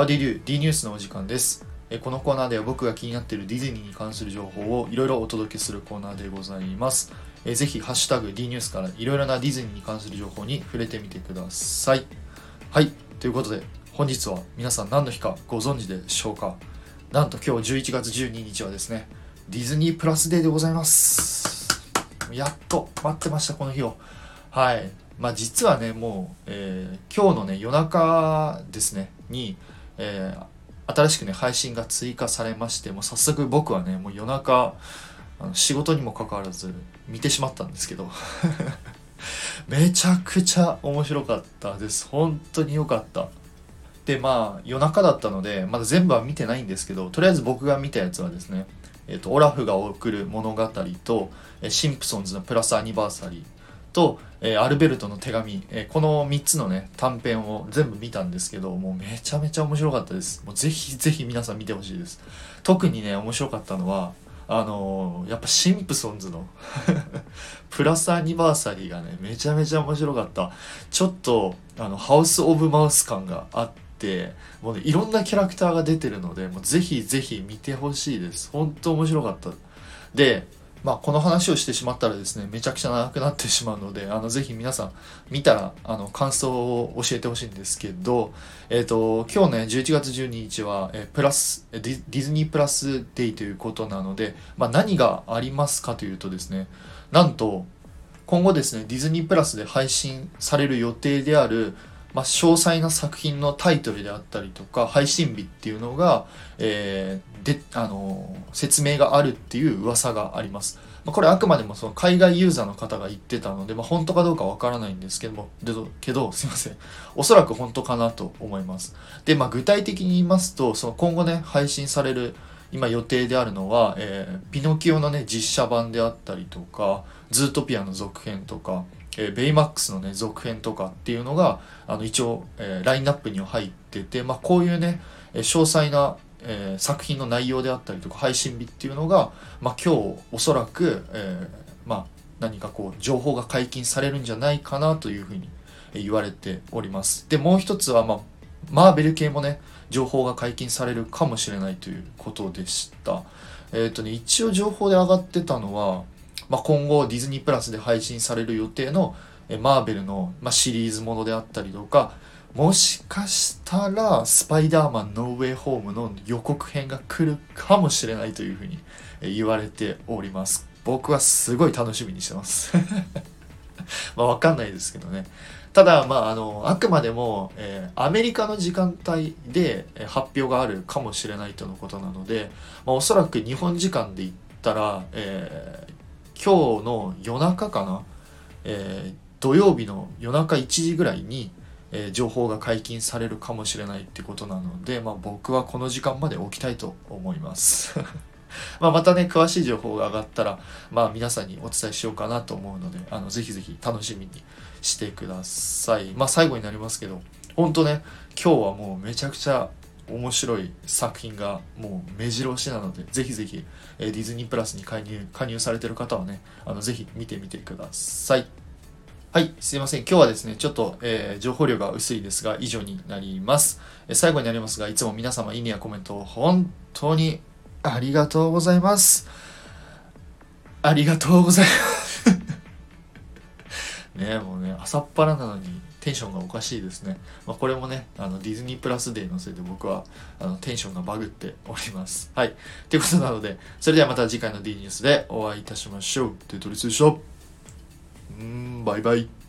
How do you do? D ニュースのお時間です。このコーナーでは僕が気になっているディズニーに関する情報をいろいろお届けするコーナーでございます。ぜひ、ハッシュタグ D ニュースからいろいろなディズニーに関する情報に触れてみてください。はい、ということで、本日は皆さん何の日かご存知でしょうか？なんと今日11月12日はですね、ディズニープラスデーでございます。やっと待ってました、この日を。はい。まあ実はね、もう、えー今日のね、夜中ですね、に、えー新しくね、配信が追加されまして、もう早速僕はね、もう夜中、あの仕事にもかかわらず見てしまったんですけど、めちゃくちゃ面白かったです。本当に良かった。で、まあ夜中だったので、まだ全部は見てないんですけど、とりあえず僕が見たやつはですね、えっ、と、オラフが送る物語と、シンプソンズのプラスアニバーサリーと、えーアルベルトの手紙、えーこの3つのね短編を全部見たんですけどもうめちゃめちゃ面白かったです。もうぜひぜひ皆さん見てほしいです。特にね面白かったのはあのーやっぱシンプソンズの プラスアニバーサリーがねめちゃめちゃ面白かった。ちょっとあのハウス・オブ・マウス感があってもうねいろんなキャラクターが出てるのでもうぜひぜひ見てほしいです。本当面白かった。でまあ、この話をしてしまったらですね、めちゃくちゃ長くなってしまうので、あの、ぜひ皆さん見たら、あの、感想を教えてほしいんですけど、えっ、と、今日ね、11月12日は、えープラス、ディディズニープラスデイということなので、まあ、何がありますかというとですね、なんと、今後ですね、ディズニープラスで配信される予定である、まあ、詳細な作品のタイトルであったりとか、配信日っていうのが、えーで、あの説明があるっていう噂があります。まあ、これあくまでもその海外ユーザーの方が言ってたので、まあ、本当かどうかわからないんですけども、でどけど、すいません。おそらく本当かなと思います。で、まあ、具体的に言いますと、その今後ね、配信される、今予定であるのは、えーピノキオのね、実写版であったりとか、ズートピアの続編とか、えーベイマックスのね、続編とかっていうのが、あの、一応、えーラインナップには入ってて、まあ、こういうね、え詳細な、えー作品の内容であったりとか配信日っていうのが、まあ、今日おそらく、えーまあ、何かこう情報が解禁されるんじゃないかなというふうに言われております。でもう一つは、まあ、マーベル系もね情報が解禁されるかもしれないということでした。えっ、とね一応情報で上がってたのは、まあ、今後ディズニープラスで配信される予定のマーベルの、ま、シリーズものであったりとかもしかしたら、スパイダーマンノーウェイホームの予告編が来るかもしれないというふうに言われております。僕はすごい楽しみにしてます。まあわかんないですけどね。ただ、まあ、あの、あくまでも、えーアメリカの時間帯で発表があるかもしれないとのことなので、まあ、おそらく日本時間で言ったら、えー今日の夜中かな、えー土曜日の夜中1時ぐらいに、えー情報が解禁されるかもしれないってことなので、まあ、僕はこの時間まで起きたいと思います。まあまたね、詳しい情報が上がったら、まあ皆さんにお伝えしようかなと思うので、あの、ぜひぜひ楽しみにしてください。まあ最後になりますけど、本当ね、今日はもうめちゃくちゃ面白い作品がもう目白押しなので、ぜひぜひ、えーディズニープラスに加入、加入されてる方はね、あの、ぜひ見てみてください。はい、すいません。今日はですね、ちょっと、えー情報量が薄いですが、以上になります。えー最後になりますが、いつも皆様、いいねやコメントを本当にありがとうございます。ありがとうございます。ねえもうね、朝っぱらなのにテンションがおかしいですね。まあ、これもね、あの、ディズニープラスデーのせいで僕は、あの、テンションがバグっております。はい。ということなので、それではまた次回の D ニュースでお会いいたしましょう。テトリスでしょ。うーん、バイバイ。